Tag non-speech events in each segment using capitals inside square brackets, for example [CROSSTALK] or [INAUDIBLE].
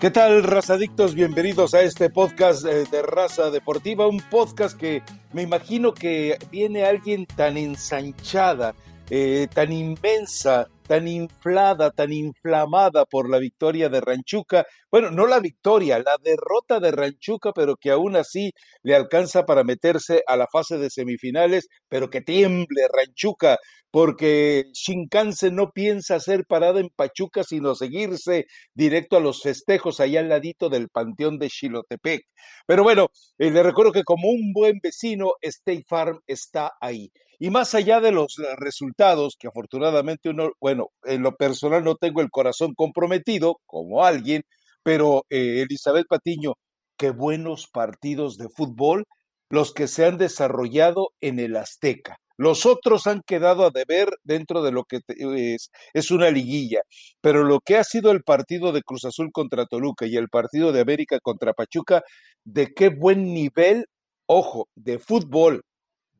¿Qué tal, razadictos? Bienvenidos a este podcast eh, de Raza Deportiva, un podcast que me imagino que viene alguien tan ensanchada, eh, tan inmensa, tan inflada, tan inflamada por la victoria de Ranchuca. Bueno, no la victoria, la derrota de Ranchuca, pero que aún así le alcanza para meterse a la fase de semifinales, pero que tiemble Ranchuca, porque Shinkansen no piensa hacer parada en Pachuca, sino seguirse directo a los festejos allá al ladito del Panteón de Xilotepec. Pero bueno, eh, le recuerdo que como un buen vecino, State Farm está ahí. Y más allá de los eh, resultados, que afortunadamente uno, bueno, en lo personal no tengo el corazón comprometido, como alguien, pero eh, Elizabeth Patiño, qué buenos partidos de fútbol los que se han desarrollado en el Azteca. Los otros han quedado a deber dentro de lo que es, es, una liguilla, pero lo que ha sido el partido de Cruz Azul contra Toluca y el partido de América contra Pachuca, de qué buen nivel, ojo, de fútbol,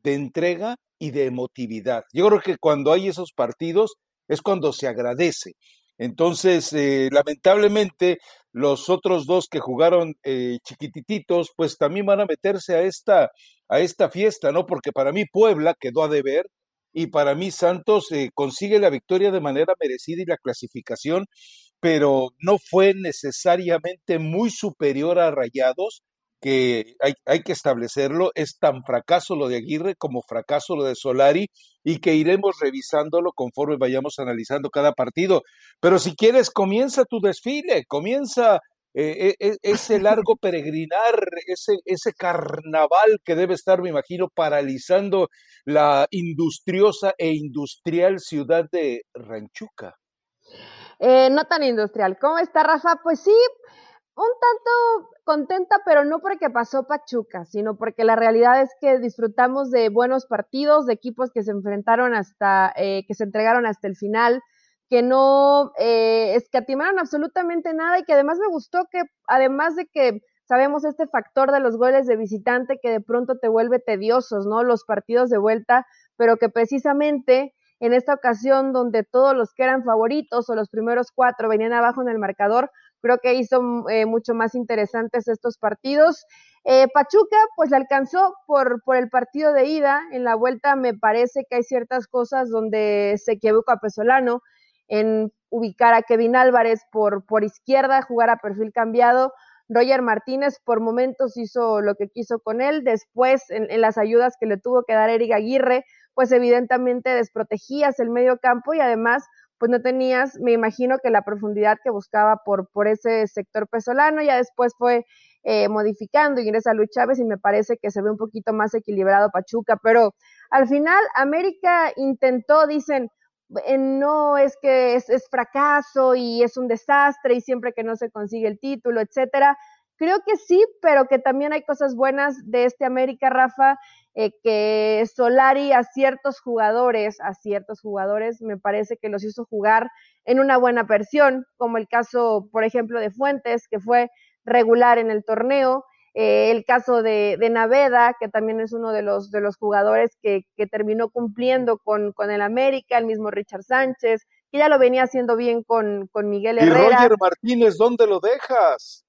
de entrega y de emotividad. Yo creo que cuando hay esos partidos es cuando se agradece. Entonces, eh, lamentablemente, los otros dos que jugaron eh, chiquititos, pues también van a meterse a esta, a esta fiesta, ¿no? Porque para mí Puebla quedó a deber y para mí Santos eh, consigue la victoria de manera merecida y la clasificación, pero no fue necesariamente muy superior a Rayados que hay, hay, que establecerlo, es tan fracaso lo de Aguirre como fracaso lo de Solari y que iremos revisándolo conforme vayamos analizando cada partido. Pero si quieres, comienza tu desfile, comienza eh, e, e, ese largo peregrinar, ese, ese carnaval que debe estar, me imagino, paralizando la industriosa e industrial ciudad de Ranchuca. Eh, no tan industrial. ¿Cómo está, Rafa? Pues sí, un tanto contenta, pero no porque pasó Pachuca, sino porque la realidad es que disfrutamos de buenos partidos, de equipos que se enfrentaron hasta, eh, que se entregaron hasta el final, que no eh, escatimaron absolutamente nada y que además me gustó que, además de que sabemos este factor de los goles de visitante que de pronto te vuelve tediosos, ¿no? Los partidos de vuelta, pero que precisamente en esta ocasión donde todos los que eran favoritos o los primeros cuatro venían abajo en el marcador, creo que hizo eh, mucho más interesantes estos partidos. Eh, Pachuca, pues le alcanzó por, el partido de ida. En la vuelta me parece que hay ciertas cosas donde se equivocó a Pesolano en ubicar a Kevin Álvarez por, por izquierda, jugar a perfil cambiado. Roger Martínez por momentos hizo lo que quiso con él. Después, en, en las ayudas que le tuvo que dar Eric Aguirre, pues evidentemente desprotegías el medio campo y además pues no tenías, me imagino que la profundidad que buscaba por, por ese sector pesolano, ya después fue eh, modificando, ingresa Luis Chávez y me parece que se ve un poquito más equilibrado Pachuca, pero al final América intentó, dicen, no es que es, es, fracaso y es un desastre y siempre que no se consigue el título, etcétera. Creo que sí, pero que también hay cosas buenas de este América, Rafa, eh, que Solari a ciertos jugadores, a ciertos jugadores, me parece que los hizo jugar en una buena versión, como el caso, por ejemplo, de Fuentes, que fue regular en el torneo, eh, el caso de, de, Naveda, que también es uno de los, de los jugadores que, que terminó cumpliendo con, con, el América, el mismo Richard Sánchez, que ya lo venía haciendo bien con, con Miguel Herrera. ¿Y Roger Martínez, dónde lo dejas?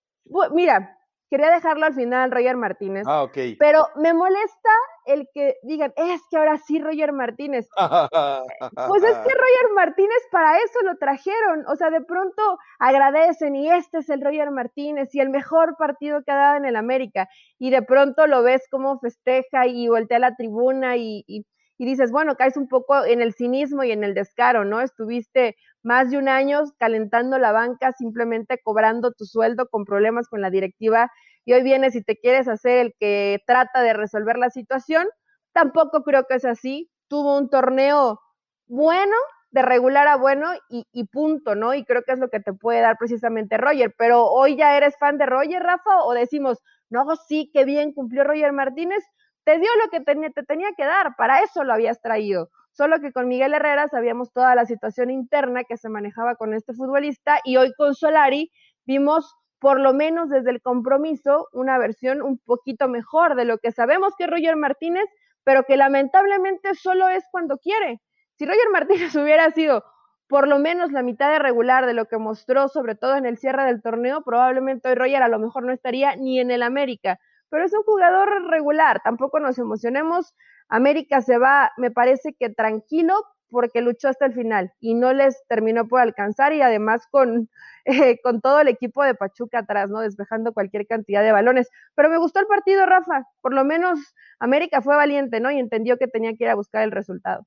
Mira, quería dejarlo al final, Roger Martínez. Ah, ok. Pero me molesta el que digan, es que ahora sí Roger Martínez. [LAUGHS] pues es que Roger Martínez para eso lo trajeron. O sea, de pronto agradecen y este es el Roger Martínez y el mejor partido que ha dado en el América. Y de pronto lo ves como festeja y voltea a la tribuna y, y, y dices, bueno, caes un poco en el cinismo y en el descaro, ¿no? Estuviste más de un año calentando la banca, simplemente cobrando tu sueldo con problemas con la directiva y hoy vienes y te quieres hacer el que trata de resolver la situación. Tampoco creo que es así. Tuvo un torneo bueno, de regular a bueno y, punto, ¿no? Y creo que es lo que te puede dar precisamente Roger. Pero hoy ya eres fan de Roger, Rafa, o decimos, no, sí, qué bien cumplió Roger Martínez, te dio lo que te tenía que dar, para eso lo habías traído. Solo que con Miguel Herrera sabíamos toda la situación interna que se manejaba con este futbolista y hoy con Solari vimos por lo menos desde el compromiso una versión un poquito mejor de lo que sabemos que es Roger Martínez, pero que lamentablemente solo es cuando quiere. Si Roger Martínez [LAUGHS] hubiera sido por lo menos la mitad de regular de lo que mostró, sobre todo en el cierre del torneo, probablemente hoy Roger a lo mejor no estaría ni en el América, pero es un jugador regular, tampoco nos emocionemos. América se va, me parece que tranquilo, porque luchó hasta el final y no les terminó por alcanzar y además con, [LAUGHS] eh, con todo el equipo de Pachuca atrás, ¿no? Despejando cualquier cantidad de balones. Pero me gustó el partido, Rafa. Por lo menos América fue valiente, ¿no? Y entendió que tenía que ir a buscar el resultado.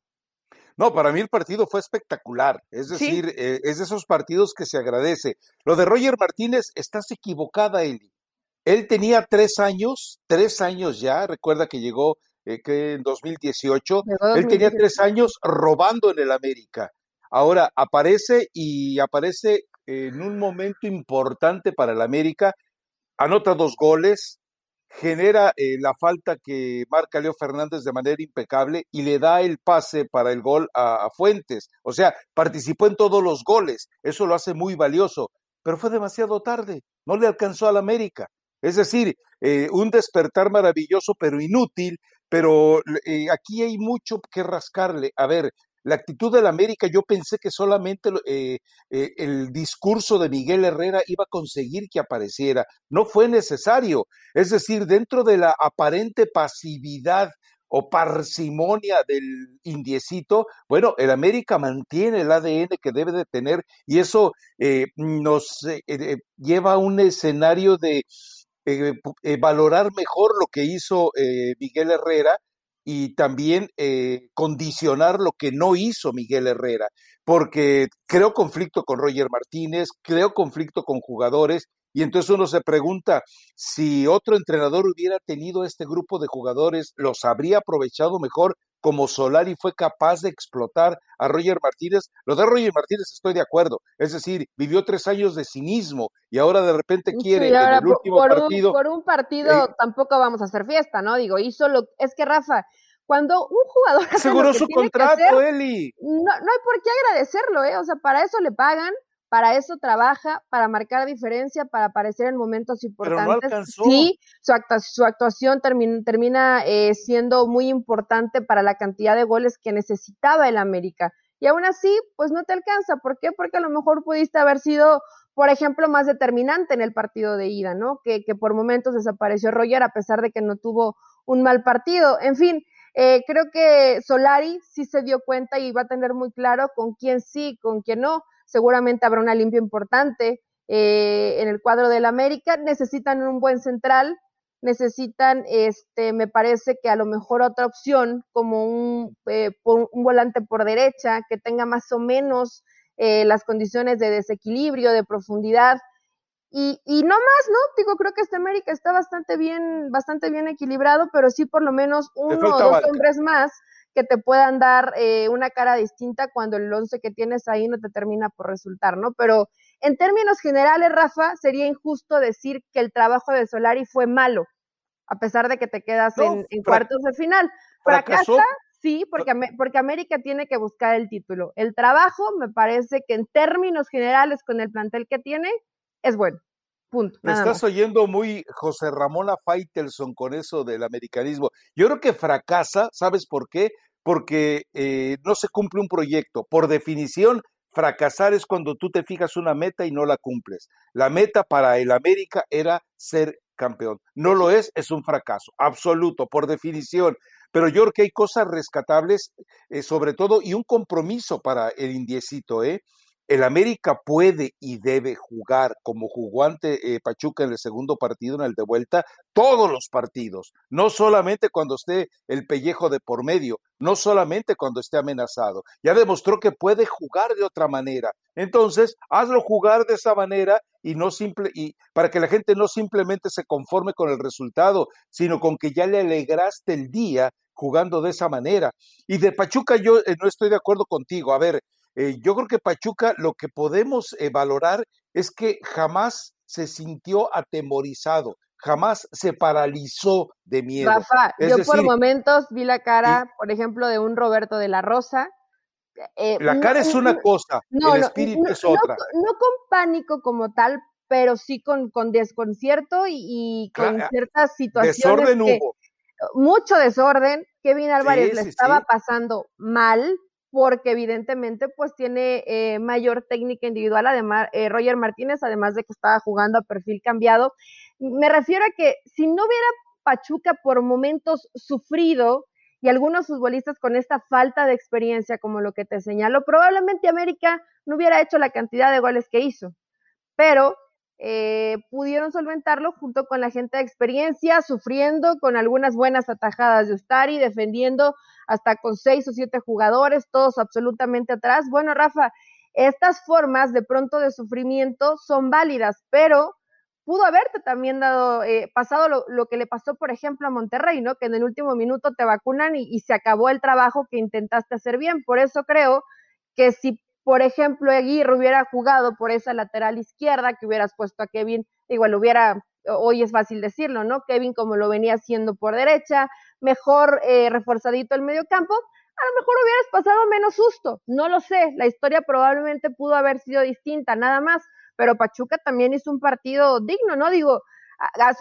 No, para mí el partido fue espectacular. Es decir, eh, es de esos partidos que se agradece. Lo de Roger Martínez, estás equivocada, Eli. Él tenía tres años, tres años ya. Recuerda que llegó eh, que en 2018, él tenía tres años robando en el América. Ahora aparece y aparece en un momento importante para el América, anota dos goles, genera eh, la falta que marca Leo Fernández de manera impecable y le da el pase para el gol a, a, Fuentes. O sea, participó en todos los goles, eso lo hace muy valioso, pero fue demasiado tarde, no le alcanzó al América. Es decir, eh, un despertar maravilloso pero inútil pero eh, aquí hay mucho que rascarle. A ver, la actitud del América, yo pensé que solamente eh, eh, el discurso de Miguel Herrera iba a conseguir que apareciera. No fue necesario. Es decir, dentro de la aparente pasividad o parsimonia del indiecito, bueno, el América mantiene el ADN que debe de tener y eso nos lleva a un escenario de eh, eh, valorar mejor lo que hizo eh, Miguel Herrera y también condicionar lo que no hizo Miguel Herrera, porque creo conflicto con Roger Martínez, creo conflicto con jugadores, y entonces uno se pregunta si otro entrenador hubiera tenido este grupo de jugadores, ¿los habría aprovechado mejor? como Solari fue capaz de explotar a Roger Martínez. Lo de Roger Martínez estoy de acuerdo. Es decir, vivió tres años de cinismo y ahora de repente quiere en el último por partido. Un, por un partido eh, tampoco vamos a hacer fiesta, ¿no? Digo, hizo lo. Es que Rafa, cuando un jugador. Aseguró su contrato, Eli. No, no hay por qué agradecerlo, ¿eh? O sea, para eso le pagan, para eso trabaja, para marcar diferencia, para aparecer en momentos importantes. sí, su, su actuación termina eh, siendo muy importante para la cantidad de goles que necesitaba el América. Y aún así, pues no te alcanza. ¿Por qué? Porque a lo mejor pudiste haber sido, por ejemplo, más determinante en el partido de ida, ¿no? Que, que por momentos desapareció Roger a pesar de que no tuvo un mal partido. En fin, eh, creo que Solari sí se dio cuenta y va a tener muy claro con quién sí, con quién no seguramente habrá una limpia importante eh, en el cuadro del América. Necesitan un buen central, necesitan, este, me parece que a lo mejor otra opción como un, eh, un volante por derecha que tenga más o menos eh, las condiciones de desequilibrio, de profundidad. Y, y, no más, ¿no? Digo, creo que este América está bastante bien, bastante bien equilibrado, pero sí por lo menos uno o dos hombres más que te puedan dar eh, una cara distinta cuando el once que tienes ahí no te termina por resultar, ¿no? Pero en términos generales, Rafa, sería injusto decir que el trabajo de Solari fue malo, a pesar de que te quedas en, cuartos de final. Fracasa, sí, porque, porque América tiene que buscar el título. El trabajo, me parece que en términos generales, con el plantel que tiene, es bueno. Punto, Me estás oyendo muy José Ramón Faitelson con eso del americanismo. Yo creo que fracasa, ¿sabes por qué? Porque eh, no se cumple un proyecto. Por definición, fracasar es cuando tú te fijas una meta y no la cumples. La meta para el América era ser campeón. No lo es, es un fracaso, absoluto, por definición. Pero yo creo que hay cosas rescatables, eh, sobre todo, y un compromiso para el indiecito, ¿eh? El América puede y debe jugar como jugó ante eh, Pachuca en el segundo partido, en el de vuelta, todos los partidos, no solamente cuando esté el pellejo de por medio, no solamente cuando esté amenazado. Ya demostró que puede jugar de otra manera. Entonces, hazlo jugar de esa manera y no simple y para que la gente no simplemente se conforme con el resultado, sino con que ya le alegraste el día jugando de esa manera. Y de Pachuca yo eh, no estoy de acuerdo contigo. A ver, eh, yo creo que Pachuca lo que podemos eh, valorar es que jamás se sintió atemorizado, jamás se paralizó de miedo. Rafa, yo por momentos vi la cara, por ejemplo, de un Roberto de la Rosa. Eh, la cara es una cosa, el espíritu es otra. No, con pánico como tal, pero sí con, con desconcierto y, con ciertas situaciones. Desorden hubo. Mucho desorden. Kevin Álvarez le estaba pasando mal, porque evidentemente pues tiene eh, mayor técnica individual, además eh, Roger Martínez, además de que estaba jugando a perfil cambiado. Me refiero a que si no hubiera Pachuca por momentos sufrido y algunos futbolistas con esta falta de experiencia, como lo que te señalo, probablemente América no hubiera hecho la cantidad de goles que hizo. Pero eh, pudieron solventarlo junto con la gente de experiencia, sufriendo con algunas buenas atajadas de Ustari, defendiendo hasta con seis o siete jugadores, todos absolutamente atrás. Bueno, Rafa, estas formas de pronto de sufrimiento son válidas, pero pudo haberte también dado, eh, pasado lo, que le pasó, por ejemplo, a Monterrey, ¿no? Que en el último minuto te vacunan y, y se acabó el trabajo que intentaste hacer bien. Por eso creo que si por ejemplo, Aguirre hubiera jugado por esa lateral izquierda, que hubieras puesto a Kevin, igual hubiera, hoy es fácil decirlo, ¿no? Kevin como lo venía haciendo por derecha, mejor eh, reforzadito el medio campo, a lo mejor hubieras pasado menos susto, no lo sé, la historia probablemente pudo haber sido distinta, nada más, pero Pachuca también hizo un partido digno, ¿no? Digo,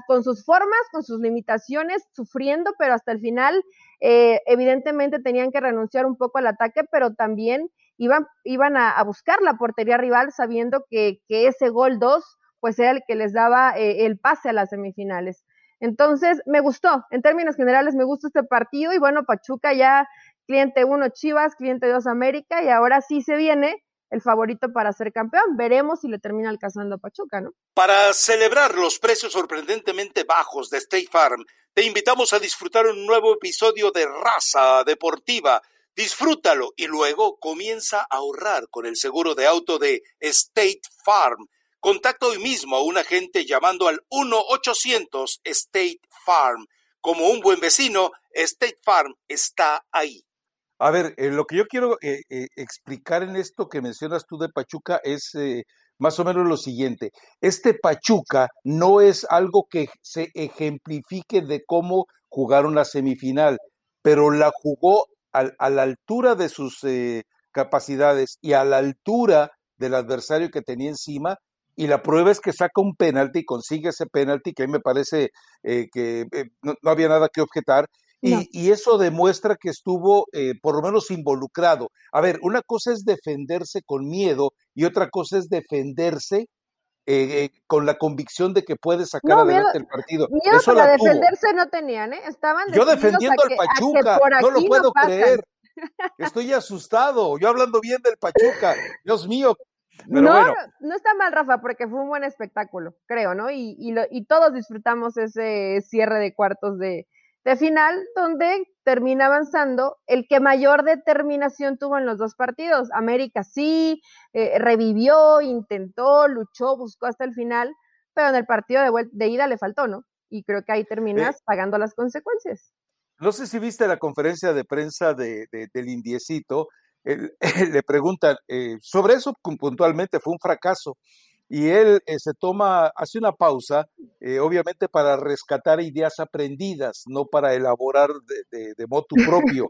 con sus formas, con sus limitaciones, sufriendo, pero hasta el final, eh, evidentemente tenían que renunciar un poco al ataque, pero también iban, iban a, buscar la portería rival sabiendo que, que ese gol 2 pues era el que les daba eh, el pase a las semifinales. Entonces, me gustó, en términos generales me gustó este partido y bueno, Pachuca ya cliente 1 Chivas, cliente 2 América y ahora sí se viene el favorito para ser campeón. Veremos si le termina alcanzando a Pachuca, ¿no? Para celebrar los precios sorprendentemente bajos de State Farm, te invitamos a disfrutar un nuevo episodio de Raza Deportiva Disfrútalo y luego comienza a ahorrar con el seguro de auto de State Farm. Contacta hoy mismo a un agente llamando al 1-800 State Farm. Como un buen vecino, State Farm está ahí. A ver, eh, lo que yo quiero eh, eh, explicar en esto que mencionas tú de Pachuca es más o menos lo siguiente. Este Pachuca no es algo que se ejemplifique de cómo jugaron la semifinal, pero la jugó a la altura de sus eh, capacidades y a la altura del adversario que tenía encima, y la prueba es que saca un penalti y consigue ese penalti, que a mí me parece eh, que eh, no, había nada que objetar, y, eso demuestra que estuvo por lo menos involucrado. A ver, una cosa es defenderse con miedo y otra cosa es defenderse con la convicción de que puede sacar adelante el partido. Miedo para defenderse no tenían, ¿eh? Estaban Yo defendiendo al Pachuca, no lo puedo creer. [LAUGHS] Estoy asustado, yo hablando bien del Pachuca, Dios mío. no, no está mal, Rafa, porque fue un buen espectáculo, creo, ¿no? Y, y, y todos disfrutamos ese cierre de cuartos de, de final, donde termina avanzando el que mayor determinación tuvo en los dos partidos. América sí, eh, revivió, intentó, luchó, buscó hasta el final, pero en el partido de, de ida le faltó, ¿no? Y creo que ahí terminas pagando las consecuencias. No sé si viste la conferencia de prensa de, del Indiecito, [LAUGHS] le preguntan eh, sobre eso puntualmente, fue un fracaso y él eh, se toma, hace una pausa, eh, obviamente para rescatar ideas aprendidas, no para elaborar de, de, motu propio.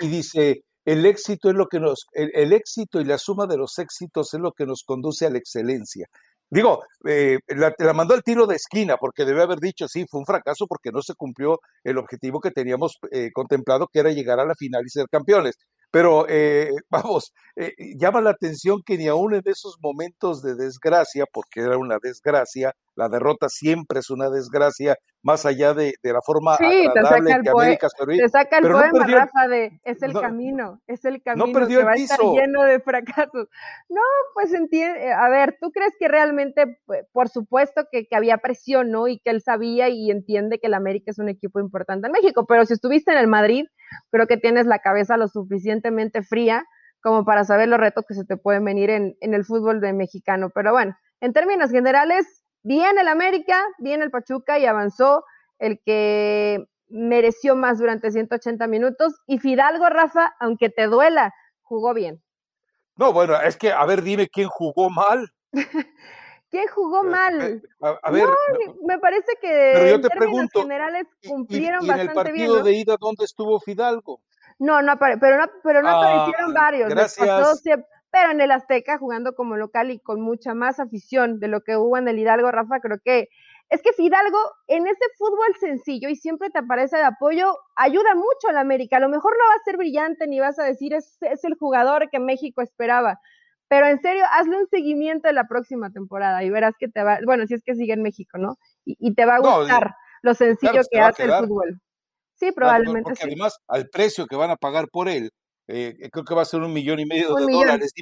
Y, dice, el éxito es lo que nos, el, éxito y la suma de los éxitos es lo que nos conduce a la excelencia. Digo, eh, la, la, mandó al tiro de esquina porque debe haber dicho, sí, fue un fracaso porque no se cumplió el objetivo que teníamos contemplado, que era llegar a la final y ser campeones. Pero eh, [LAUGHS] vamos, eh, llama la atención que ni aún en esos momentos de desgracia, porque era una desgracia, la derrota siempre es una desgracia, más allá de, la forma sí, agradable te que América Te saca el poema, Rafa, de es el camino, es el camino que va a estar lleno de fracasos. No, pues entiende, a ver, ¿tú crees que realmente, por supuesto que, que, había presión, ¿no? Y que él sabía y entiende que el América es un equipo importante en México, pero si estuviste en el Madrid, creo que tienes la cabeza lo suficientemente fría como para saber los retos que se te pueden venir en, en el fútbol de mexicano. Pero bueno, en términos generales, bien el América, bien el Pachuca y avanzó el que mereció más durante 180 minutos. Y Fidalgo, Rafa, aunque te duela, jugó bien. No, bueno, es que, a ver, dime quién jugó mal. [LAUGHS] ¿Quién jugó mal? Eh, a, ver, me parece que en términos generales cumplieron y, y, y en el partido de ida dónde estuvo Fidalgo? No, no pero no, pero no ah, aparecieron varios. Gracias pero en el Azteca, jugando como local y con mucha más afición de lo que hubo en el Hidalgo, Rafa, creo que Es que Fidalgo, en ese fútbol sencillo y siempre te aparece de apoyo, ayuda mucho a la América. A lo mejor no va a ser brillante ni vas a decir es, es el jugador que México esperaba, pero en serio, hazle un seguimiento de la próxima temporada y verás que te va, bueno, si es que sigue en México, ¿no? Y, te va a gustar lo sencillo que hace el fútbol. Sí, probablemente. Porque además, al precio que van a pagar por él, eh, creo que va a ser un millón y medio de dólares.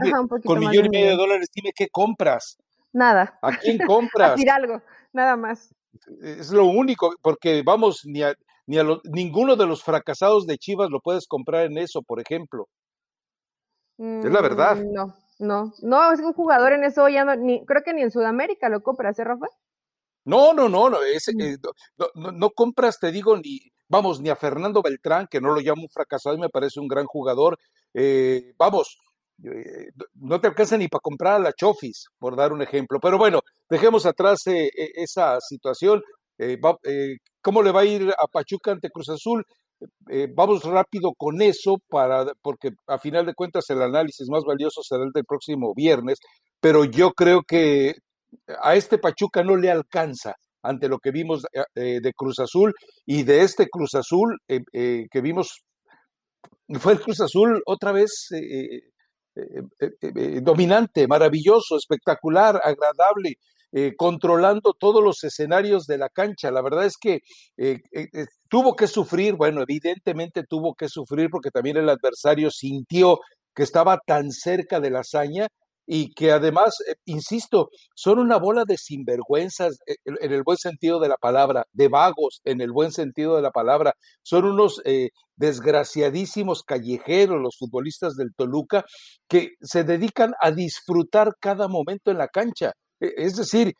con millón y medio de dólares, dime qué compras. Nada. ¿A quién [LAUGHS] compras? a algo, nada más. Es lo único, porque vamos, ni a, ni a ninguno de los fracasados de Chivas lo puedes comprar en eso, por ejemplo. es la verdad. Mm, no, no, no, es un jugador en eso ya no, ni, creo que ni en Sudamérica lo compras, ¿eh, Rafa? No, no, no, no, ese, eh, no, no, compras, te digo, ni, vamos, ni a Fernando Beltrán, que no lo llamo un fracasado y me parece un gran jugador. Eh, vamos, eh, no te alcanza ni para comprar a la Chofis, por dar un ejemplo. Pero bueno, dejemos atrás e, esa situación. ¿Cómo le va a ir a Pachuca ante Cruz Azul? Vamos rápido con eso para porque a final de cuentas el análisis más valioso será el del próximo viernes, pero yo creo que a este Pachuca no le alcanza ante lo que vimos eh, eh, de Cruz Azul y de este Cruz Azul eh, que vimos, fue el Cruz Azul otra vez dominante, maravilloso, espectacular, agradable, controlando todos los escenarios de la cancha. La verdad es que tuvo que sufrir, bueno, evidentemente tuvo que sufrir porque también el adversario sintió que estaba tan cerca de la hazaña y que además, eh, insisto, son una bola de sinvergüenzas eh, en el buen sentido de la palabra, de vagos en el buen sentido de la palabra, son unos eh, desgraciadísimos callejeros los futbolistas del Toluca que se dedican a disfrutar cada momento en la cancha. E, es decir,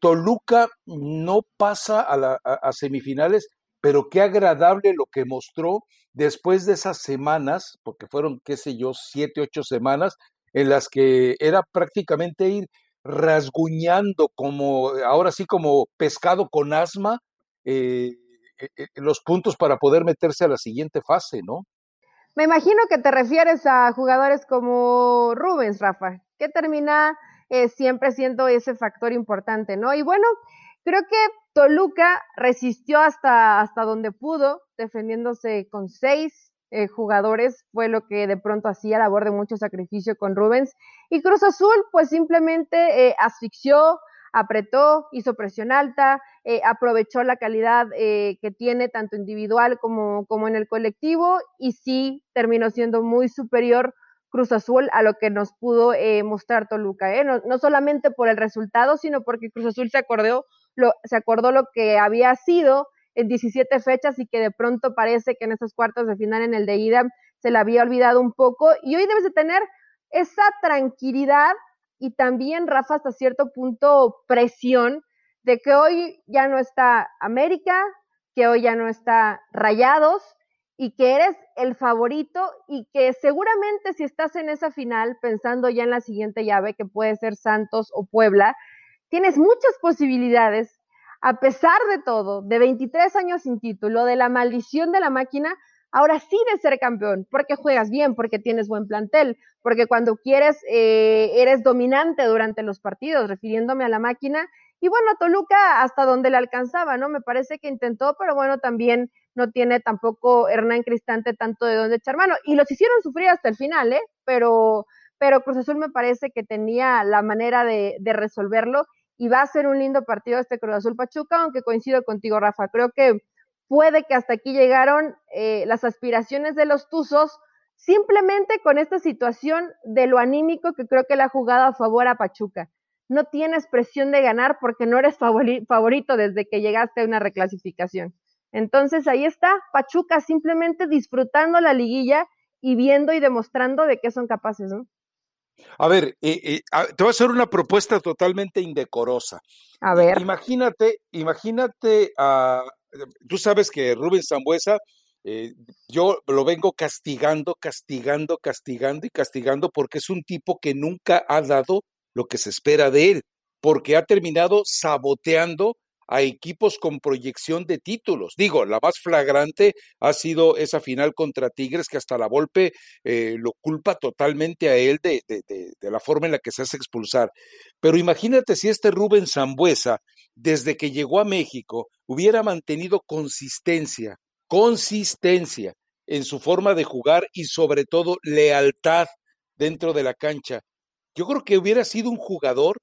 Toluca no pasa a, a semifinales pero qué agradable lo que mostró después de esas semanas, porque fueron, qué sé yo, siete, ocho semanas, en las que era prácticamente ir rasguñando como, ahora sí como pescado con asma, eh, eh, eh, los puntos para poder meterse a la siguiente fase, ¿no? Me imagino que te refieres a jugadores como Rubens, Rafa, que termina siempre siendo ese factor importante, ¿no? Y bueno, creo que Toluca resistió hasta, hasta donde pudo, defendiéndose con seis eh, jugadores fue lo que de pronto hacía labor de mucho sacrificio con Rubens. Y Cruz Azul, pues simplemente eh, asfixió, apretó, hizo presión alta, eh, aprovechó la calidad que tiene tanto individual como, como en el colectivo y sí terminó siendo muy superior Cruz Azul a lo que nos pudo mostrar Toluca. No, no, solamente por el resultado, sino porque Cruz Azul se acordó lo, se acordó lo que había sido en 17 fechas y que de pronto parece que en esos cuartos de final en el de ida se le había olvidado un poco. Y hoy debes de tener esa tranquilidad y también, Rafa, hasta cierto punto presión de que hoy ya no está América, que hoy ya no está Rayados y que eres el favorito y que seguramente si estás en esa final pensando ya en la siguiente llave que puede ser Santos o Puebla, tienes muchas posibilidades a pesar de todo, de 23 años sin título, de la maldición de la máquina, ahora sí de ser campeón, porque juegas bien, porque tienes buen plantel, porque cuando quieres eh, eres dominante durante los partidos, refiriéndome a la máquina. Y bueno, Toluca hasta donde le alcanzaba, ¿no? Me parece que intentó, pero bueno, también no tiene tampoco Hernán Cristante tanto de dónde echar mano. Y los hicieron sufrir hasta el final, ¿eh? Pero, pero Cruz Azul me parece que tenía la manera de, de resolverlo y va a ser un lindo partido este Cruz Azul Pachuca, aunque coincido contigo, Rafa. Creo que puede que hasta aquí llegaron eh, las aspiraciones de los Tuzos, simplemente con esta situación de lo anímico que creo que le ha jugado a favor a Pachuca. No tienes presión de ganar porque no eres favorito desde que llegaste a una reclasificación. Entonces ahí está, Pachuca simplemente disfrutando la liguilla y viendo y demostrando de qué son capaces, ¿no? A ver, eh, eh, te voy a hacer una propuesta totalmente indecorosa. A ver. Imagínate, imagínate, a, tú sabes que Rubén Zambuesa, eh, yo lo vengo castigando, castigando, castigando y castigando porque es un tipo que nunca ha dado lo que se espera de él, porque ha terminado saboteando a equipos con proyección de títulos. Digo, la más flagrante ha sido esa final contra Tigres, que hasta la Volpe eh, lo culpa totalmente a él de, de, de, la forma en la que se hace expulsar. Pero imagínate si este Rubén Zambuesa desde que llegó a México hubiera mantenido consistencia, consistencia en su forma de jugar y sobre todo lealtad dentro de la cancha, yo creo que hubiera sido un jugador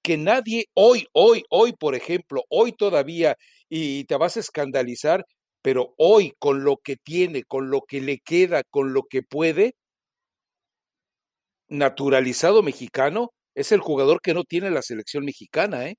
que nadie hoy, hoy, hoy, por ejemplo, hoy todavía, y te vas a escandalizar, pero hoy con lo que tiene, con lo que le queda, con lo que puede, naturalizado mexicano, es el jugador que no tiene la selección mexicana, ¿eh?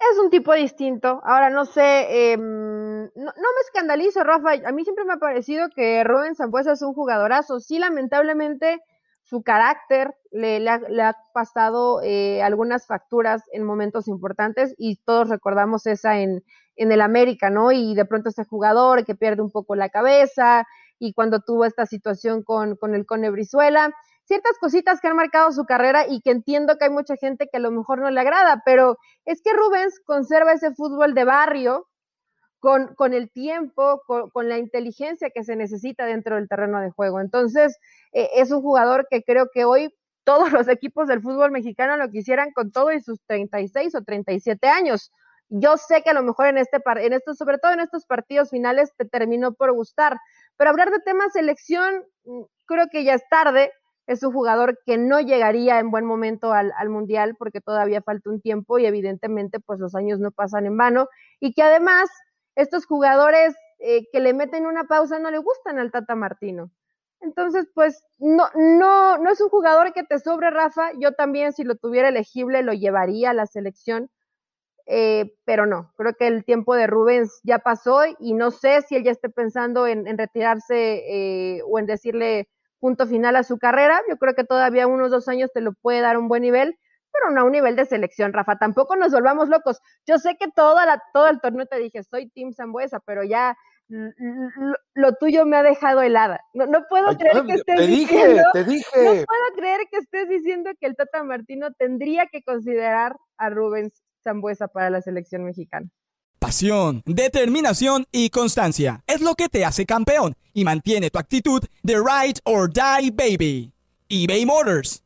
Es un tipo distinto. Ahora, no sé, em, no, no, me escandalizo, Rafa. A mí siempre me ha parecido que Rubén Zambuesa es un jugadorazo. Sí, lamentablemente, su carácter le, ha, pasado eh, algunas facturas en momentos importantes y todos recordamos esa en, en el América, ¿no? Y de pronto ese jugador que pierde un poco la cabeza y cuando tuvo esta situación con, con el Cone Brizuela, ciertas cositas que han marcado su carrera y que entiendo que hay mucha gente que a lo mejor no le agrada, pero es que Rubens conserva ese fútbol de barrio con, el tiempo, con, la inteligencia que se necesita dentro del terreno de juego. Entonces, eh, es un jugador que creo que hoy todos [LAUGHS] los equipos del fútbol mexicano lo quisieran con todo y sus 36 o 37 años. Yo sé que a lo mejor en este en estos, sobre todo en estos partidos finales, te terminó por gustar. Pero hablar de tema selección, mm, creo que ya es tarde. Es un jugador que no llegaría en buen momento al, al mundial porque todavía falta un tiempo y evidentemente pues los años no pasan en vano y que además estos jugadores eh, que le meten una pausa no le gustan al Tata Martino. Entonces, pues no, no, no es un jugador que te sobre, Rafa. Yo también, si lo tuviera elegible, lo llevaría a la selección. Eh, pero no, creo que el tiempo de Rubens ya pasó y no sé si él ya esté pensando en, retirarse eh, o en decirle punto final a su carrera. Yo creo que todavía unos dos años te lo puede dar un buen nivel, pero no a un nivel de selección, Rafa. Tampoco nos volvamos locos. Yo sé que toda la, todo el torneo te dije, soy Team Zambuesa, pero ya lo, tuyo me ha dejado helada. No, no puedo creer que estés te diciendo, te dije. No puedo creer que estés diciendo que el Tata Martino tendría que considerar a Rubens Zambuesa para la selección mexicana. Pasión, determinación y constancia es lo que te hace campeón y mantiene tu actitud de ride or die baby. eBay Motors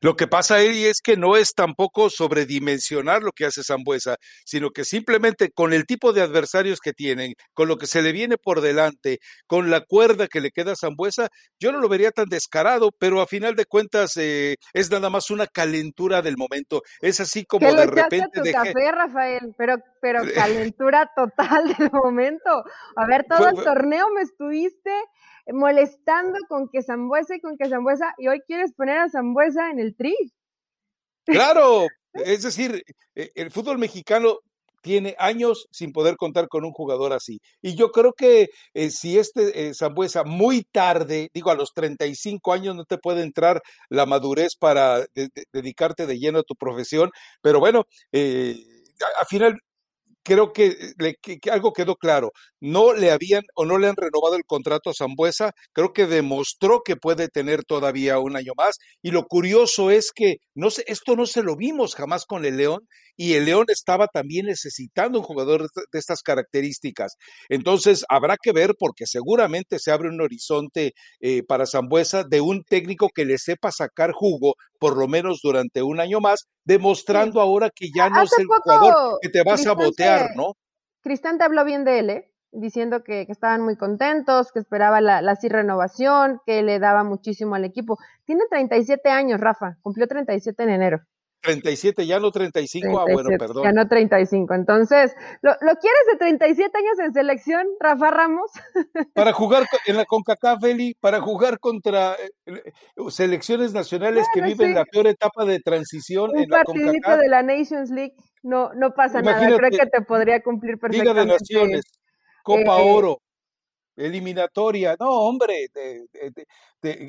Lo que pasa ahí es que no es tampoco sobredimensionar lo que hace Zambuesa, sino que simplemente con el tipo de adversarios que tienen, con lo que se le viene por delante, con la cuerda que le queda a Zambuesa, yo no lo vería tan descarado, pero a final de cuentas eh, es nada más una calentura del momento. Es así como de repente. Tu café, Rafael, pero, pero [LAUGHS] calentura total del momento. A ver, todo el torneo me estuviste molestando con que Zambuesa y con que Zambuesa, y hoy quieres poner a Zambuesa en el tri. Claro, [LAUGHS] es decir, e, el fútbol mexicano tiene años sin poder contar con un jugador así. Y yo creo que eh, si este eh, Zambuesa muy tarde, digo a los 35 años, no te puede entrar la madurez para dedicarte de lleno a tu profesión, pero bueno, eh, al final creo que, algo quedó claro. No le habían o no le han renovado el contrato a Zambuesa. Creo que demostró que puede tener todavía un año más. Y lo curioso es que no esto no se lo vimos jamás con el León y el León estaba también necesitando un jugador de estas características. Entonces, habrá que ver porque seguramente se abre un horizonte eh, para Zambuesa de un técnico que le sepa sacar jugo, por lo menos durante un año más, demostrando ahora que ya no es el jugador que te vas a botear, ¿no? Cristante habló bien de él, ¿eh? diciendo que, estaban muy contentos, que esperaba la, la renovación, que le daba muchísimo al equipo. Tiene 37 años, Rafa, cumplió 37 en enero. 37, ya no 35, ah, bueno, perdón. Ya no 35. Entonces, ¿lo, ¿lo quieres de 37 años en selección, Rafa Ramos? [LAUGHS] Para jugar en la CONCACAF, Eli, para jugar contra eh, eh, selecciones nacionales que viven la peor etapa de transición Un en la CONCACAF. de la Nations League, no, no pasa nada, creo que te podría cumplir perfectamente. Liga de Naciones, Copa eh, Oro, eliminatoria, no, hombre,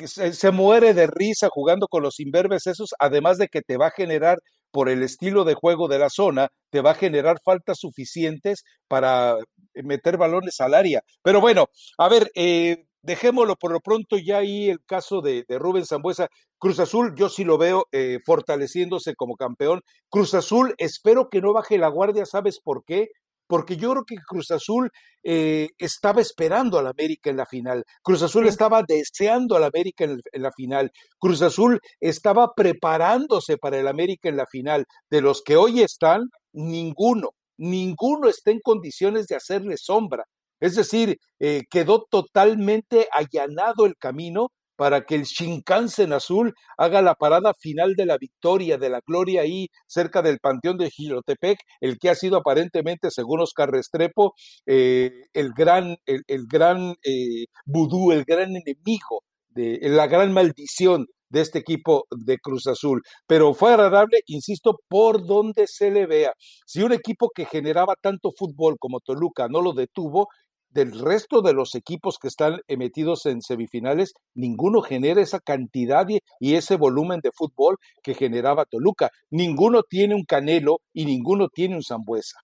se, muere de risa jugando con los imberbes esos, además de que te va a generar, por el estilo de juego de la zona, te va a generar faltas suficientes para meter balones al área. Pero bueno, a ver, eh, dejémoslo por lo pronto ya ahí el caso de, Rubén Zambuesa. Cruz Azul, yo sí lo veo eh, fortaleciéndose como campeón. Cruz Azul, espero que no baje la guardia, ¿sabes por qué? Porque yo creo que Cruz Azul eh, estaba esperando al América en la final, Cruz Azul estaba deseando al América en, la final, Cruz Azul estaba preparándose para el América en la final. De los que hoy están, ninguno, ninguno está en condiciones de hacerle sombra. Es decir, eh, quedó totalmente allanado el camino para que el Shinkansen azul haga la parada final de la victoria, de la gloria ahí cerca del Panteón de Gilotepec, el que ha sido aparentemente, según Oscar Restrepo, eh, el gran, el, gran eh, vudú, el gran enemigo, de, la gran maldición de este equipo de Cruz Azul. Pero fue agradable, insisto, por donde se le vea. Si un equipo que generaba tanto fútbol como Toluca no lo detuvo, del resto de los equipos que están metidos en semifinales, ninguno genera esa cantidad y, ese volumen de fútbol que generaba Toluca. Ninguno tiene un Canelo y ninguno tiene un Zambuesa.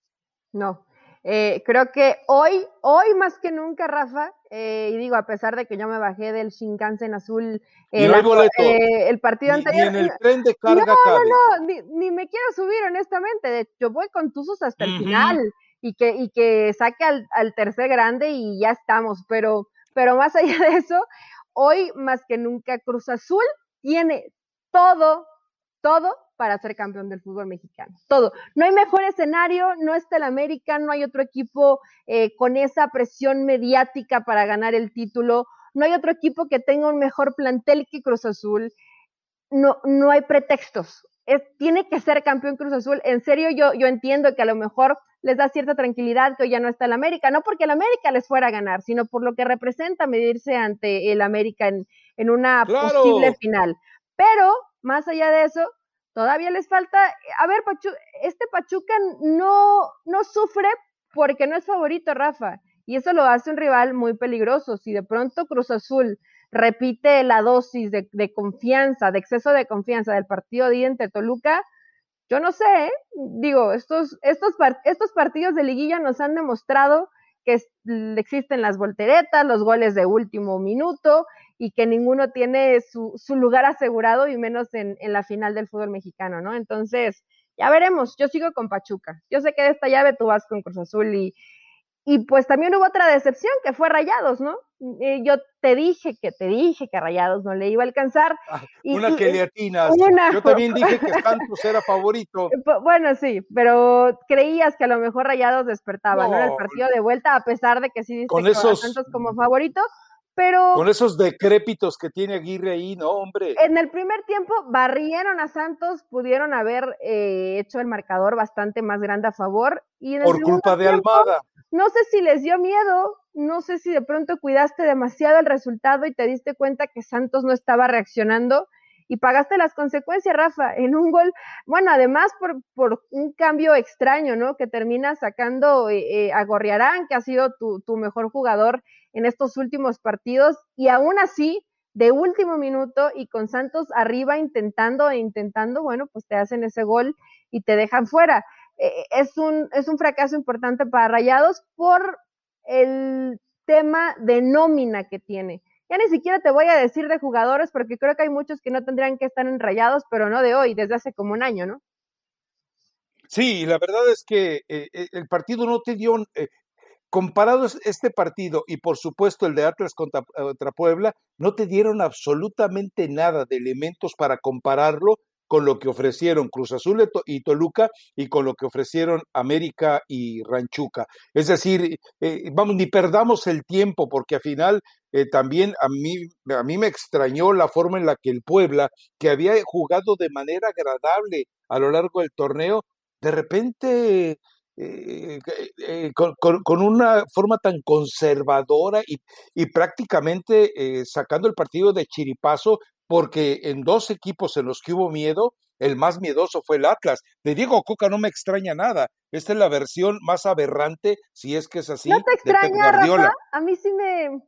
No, eh, creo que hoy, hoy más que nunca, Rafa, eh, y digo, a pesar de que yo me bajé del Shinkansen azul eh, el partido anterior. Ni en [LAUGHS] el tren de carga no, no, no, ni, me quiero subir, honestamente. De hecho, voy con Tuzos hasta el final y que, y que saque al, tercer grande y ya estamos. Pero, pero más allá [LAUGHS] de eso, hoy más que nunca Cruz Azul tiene todo, todo para ser campeón del fútbol mexicano. Todo. No hay mejor escenario, no está el América, no hay otro equipo eh, con esa presión mediática para ganar el título, no hay otro equipo que tenga un mejor plantel que Cruz Azul. No, no hay pretextos. Tiene que ser campeón Cruz Azul. En serio, yo, yo entiendo que a lo mejor les da cierta tranquilidad que hoy ya no está el América, no porque el América les fuera a ganar, sino por lo que representa medirse ante el América en, en una posible final. Pero, más allá de eso, todavía les falta, a ver, este Pachuca no, no sufre porque no es favorito, Rafa, y eso lo hace un rival muy peligroso. Si de pronto Cruz Azul repite la dosis de, de confianza, de exceso de confianza del partido de entre Toluca, yo no sé, digo, estos, estos, estos partidos de liguilla nos han demostrado que existen las volteretas, los goles de último minuto y que ninguno tiene su, su lugar asegurado y menos en, en, la final del fútbol mexicano, ¿no? Entonces, ya veremos, yo sigo con Pachuca. Yo sé que de esta llave tú vas con Cruz Azul y, y pues también hubo otra decepción que fue Rayados, ¿no? Eh, yo te dije que te dije que Rayados no le iba a alcanzar. Ah, una que le atinas. Yo también [LAUGHS] dije que Santos era favorito. Bueno, sí, pero creías que a lo mejor Rayados despertaba, ¿no? En el partido de vuelta, a pesar de que sí diste con esos, Santos como favorito. Pero, con esos decrépitos que tiene Aguirre ahí, no, hombre. En el primer tiempo barrieron a Santos, pudieron haber eh, hecho el marcador bastante más grande a favor. Y Por culpa de Almada no sé si les dio miedo, no sé si de pronto cuidaste demasiado el resultado y te diste cuenta que Santos no estaba reaccionando y pagaste las consecuencias, Rafa, en un gol, bueno, además por, un cambio extraño, ¿no? Que termina sacando eh, eh, a Gorriarán, que ha sido tu, tu mejor jugador en estos últimos partidos, y aún así, de último minuto y con Santos arriba intentando e intentando, bueno, pues te hacen ese gol y te dejan fuera. Eh, es, un, es un fracaso importante para Rayados por el tema de nómina que tiene. Ya ni siquiera te voy a decir de jugadores porque creo que hay muchos que no tendrían que estar en Rayados, pero no de hoy, desde hace como un año, ¿no? Sí, la verdad es que eh, eh, el partido no te dio, comparado este partido y por supuesto el de Atlas contra, contra, Puebla, no te dieron absolutamente nada de elementos para compararlo con lo que ofrecieron Cruz Azul y Toluca y con lo que ofrecieron América y Ranchuca. Es decir, eh, vamos, ni perdamos el tiempo porque al final eh, también a mí, a mí me extrañó la forma en la que el Puebla, que había jugado de manera agradable a lo largo del torneo, de repente eh, con, una forma tan conservadora y, y prácticamente sacando el partido de chiripazo, porque en dos equipos en los que hubo miedo, el más miedoso fue el Atlas. De Diego Coca no me extraña nada. Esta es la versión más aberrante, si es que es así. ¿No te extraña, Rafa? A mí sí me,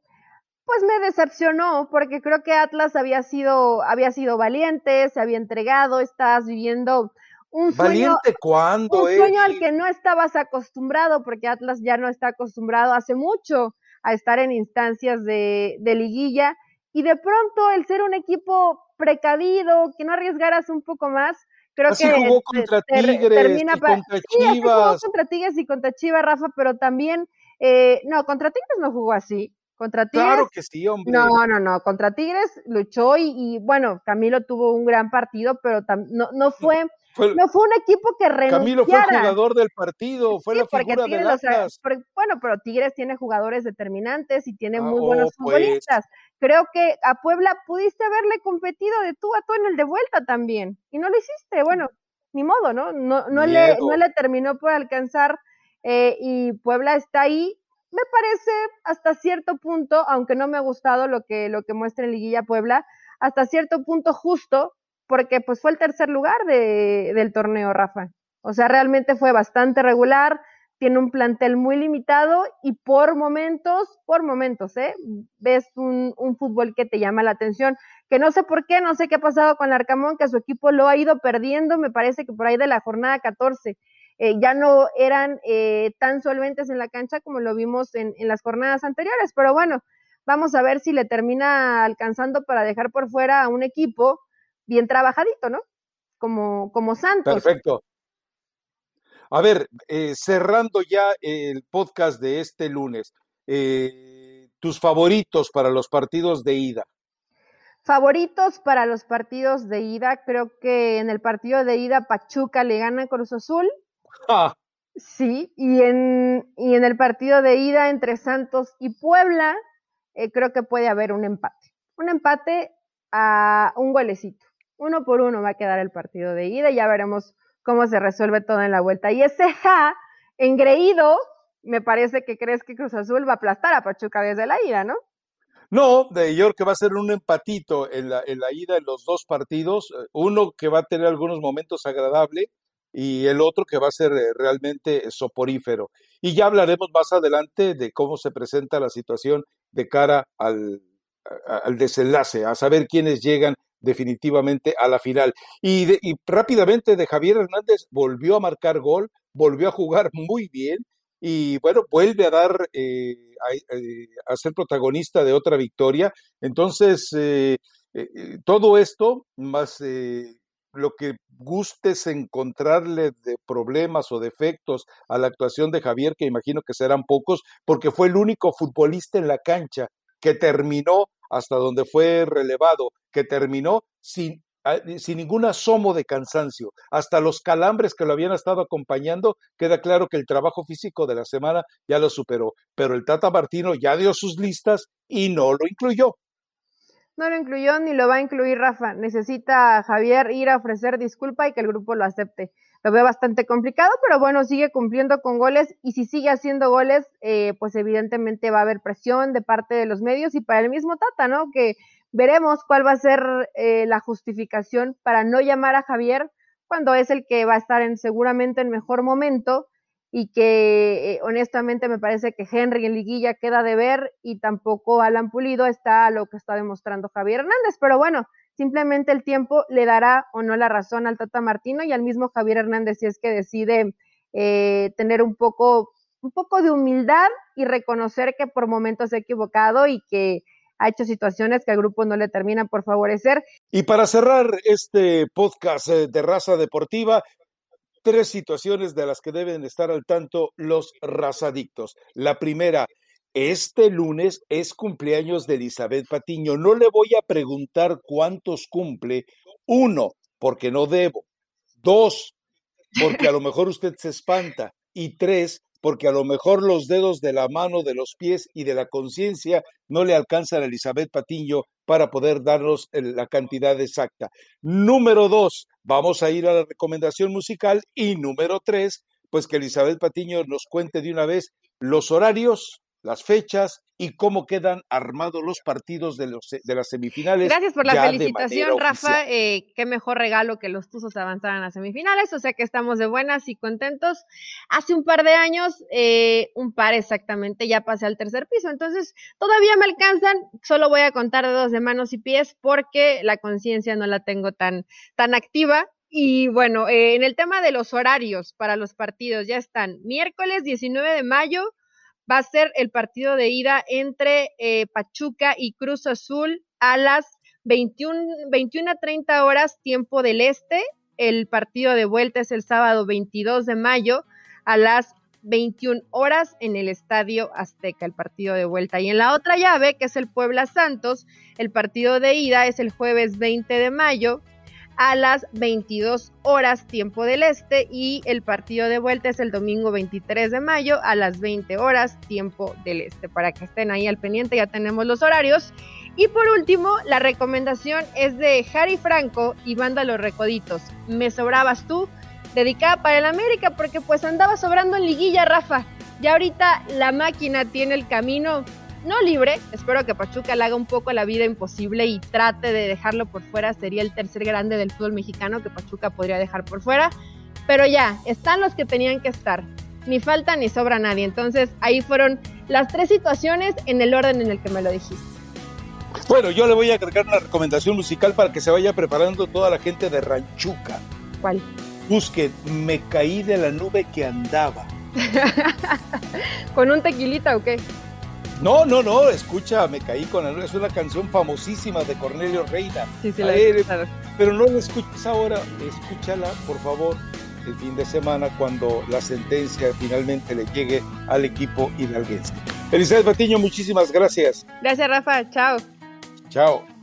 pues me decepcionó, porque creo que Atlas había sido, había sido valiente, se había entregado, estás viviendo un sueño. ¿Valiente cuándo? Un sueño al que no estabas acostumbrado, porque Atlas ya no está acostumbrado hace mucho a estar en instancias de, de liguilla y de pronto el ser un equipo precavido, que no arriesgaras un poco más, creo así que jugó contra Tigres termina y contra Chivas. Sí, jugó contra Tigres y contra Chivas, Rafa, pero también, eh, no, contra Tigres no jugó así. Contra Tigres. Claro que sí, hombre. No, no, no. Contra Tigres luchó y, y bueno, Camilo tuvo un gran partido, pero no, no fue no fue un equipo que renunciara. Camilo fue el jugador del partido, fue la figura de Atlas. bueno, pero Tigres tiene jugadores determinantes y tiene ah, muy buenos oh, pues. Creo que a Puebla pudiste haberle competido de tú a tú en el de vuelta también y no lo hiciste. Bueno, ni modo, ¿no? No, no, le, no le terminó por alcanzar eh, y Puebla está ahí. Me parece hasta cierto punto, aunque no me ha gustado lo que, lo que muestra en Liguilla Puebla, hasta cierto punto justo porque pues fue el tercer lugar de, del torneo, Rafa. O sea, realmente fue bastante regular, tiene un plantel muy limitado y por momentos, por momentos, ¿eh? Ves un, un, fútbol que te llama la atención, que no sé por qué, no sé qué ha pasado con Arcamón, que su equipo lo ha ido perdiendo, me parece que por ahí de la jornada 14. Eh, ya no eran eh, tan solventes en la cancha como lo vimos en, en las jornadas anteriores, pero bueno, vamos a ver si le termina alcanzando para dejar por fuera a un equipo bien trabajadito, ¿no? Como, como Santos. Perfecto. A ver, eh, cerrando ya el podcast de este lunes, eh, tus favoritos para los partidos de ida. Favoritos para los partidos de ida, creo que en el partido de ida Pachuca le gana a Cruz Azul. Ah. Sí, y en, y en el partido de ida entre Santos y Puebla, eh, creo que puede haber un empate. Un empate a un golecito uno por uno va a quedar el partido de ida y ya veremos cómo se resuelve todo en la vuelta. Y ese ja, engreído, me parece que crees que Cruz Azul va a aplastar a Pachuca desde la ida, ¿no? No, de York que va a ser un empatito en la, ida en los dos partidos, eh, uno que va a tener algunos momentos agradables y el otro que va a ser eh, realmente soporífero. Y ya hablaremos más adelante de cómo se presenta la situación de cara al desenlace, a saber quiénes llegan definitivamente a la final. Y, rápidamente de Javier Hernández volvió a marcar gol, volvió a jugar [LAUGHS] muy bien y bueno, vuelve a dar, eh, eh, a, ser protagonista de otra victoria. Entonces, eh, todo esto, más lo que gustes encontrarle de problemas o defectos a la actuación de Javier, que imagino que serán pocos, porque fue el único futbolista en la cancha que terminó hasta donde fue relevado, que terminó sin, ah, sin ningún asomo de cansancio. Hasta los calambres que lo habían estado acompañando, queda claro que el trabajo físico de la semana ya lo superó. Pero el Tata Martino ya dio sus listas y no lo incluyó. No lo incluyó ni lo va a incluir Rafa. Necesita Javier ir a ofrecer disculpa y que el grupo lo acepte lo veo bastante complicado, pero bueno, sigue cumpliendo con goles y si sigue haciendo goles, eh, pues evidentemente va a haber presión de parte de los medios y para el mismo Tata, ¿no? Que veremos cuál va a ser eh, la justificación para no llamar a Javier cuando es el que va a estar en seguramente en mejor momento y que eh, honestamente me parece que Henry en liguilla queda de ver y tampoco Alan Pulido está a lo que está demostrando Javier Hernández, pero bueno, Simplemente el tiempo le dará o no la razón al Tata Martino y al mismo Javier Hernández si es que decide eh, tener un poco, un poco de humildad y reconocer que por momentos se ha equivocado y que ha hecho situaciones que al grupo no le terminan por favorecer. Y para cerrar este podcast eh, de raza deportiva, tres situaciones de las que deben estar al tanto los razadictos. La primera, este lunes es cumpleaños de Elizabeth Patiño. No le voy a preguntar cuántos cumple. Uno, porque no debo. Dos, porque a lo mejor usted se espanta. Y tres, porque a lo mejor los dedos de la mano, de los pies y de la conciencia no le alcanzan a Elizabeth Patiño para poder darnos la cantidad exacta. Número dos, vamos a ir a la recomendación musical. Y número tres, pues que Elizabeth Patiño nos cuente de una vez los horarios, las fechas y cómo quedan armados los partidos de, los, de las semifinales. Gracias por la felicitación, Rafa. Eh, qué mejor regalo que los Tuzos avanzaran a las semifinales, o sea que estamos de buenas y contentos. Hace un par de años, eh, un par exactamente, ya pasé al tercer piso, entonces todavía me alcanzan, solo voy a contar dedos de manos y pies porque la conciencia no la tengo tan, tan activa, y bueno, eh, en el tema de los horarios para los partidos, ya están miércoles 19 de mayo, va a ser el partido de ida entre eh, Pachuca y Cruz Azul a las 21, 21 a 30 horas tiempo del este. El partido de vuelta es el sábado 22 de mayo a las 21 horas en el Estadio Azteca, el partido de vuelta. Y en la otra llave, que es el Puebla Santos, el partido de ida es el jueves 20 de mayo a las 22 horas tiempo del este y el partido de vuelta es el domingo 23 de mayo a las 20 horas tiempo del este. Para que estén ahí al pendiente ya tenemos los horarios. Y por último, la recomendación es de Harry Franco y Banda Los Recoditos. Me sobrabas tú, dedicada para el América porque pues andaba sobrando en liguilla, Rafa. Ya ahorita la máquina tiene el camino no libre, espero que Pachuca le haga un poco la vida imposible y trate de dejarlo por fuera, sería el tercer grande del fútbol mexicano que Pachuca podría dejar por fuera, pero ya, están los que tenían que estar, ni falta ni sobra nadie, entonces ahí fueron las tres situaciones en el orden en el que me lo dijiste. Bueno, yo le voy a agregar una recomendación musical para que se vaya preparando toda la gente de Ranchuca. ¿Cuál? Busquen Me caí de la nube que andaba. [LAUGHS] ¿Con un tequilita o qué? No, no, no, escucha, me caí con la Es una canción famosísima de Cornelio Reina. Sí, sí, la Pero no la escuches ahora, escúchala, por favor, el fin de semana cuando la sentencia finalmente le llegue al equipo hidalguense. Elizabeth Batiño, muchísimas gracias. Gracias, Rafa. Chao. Chao.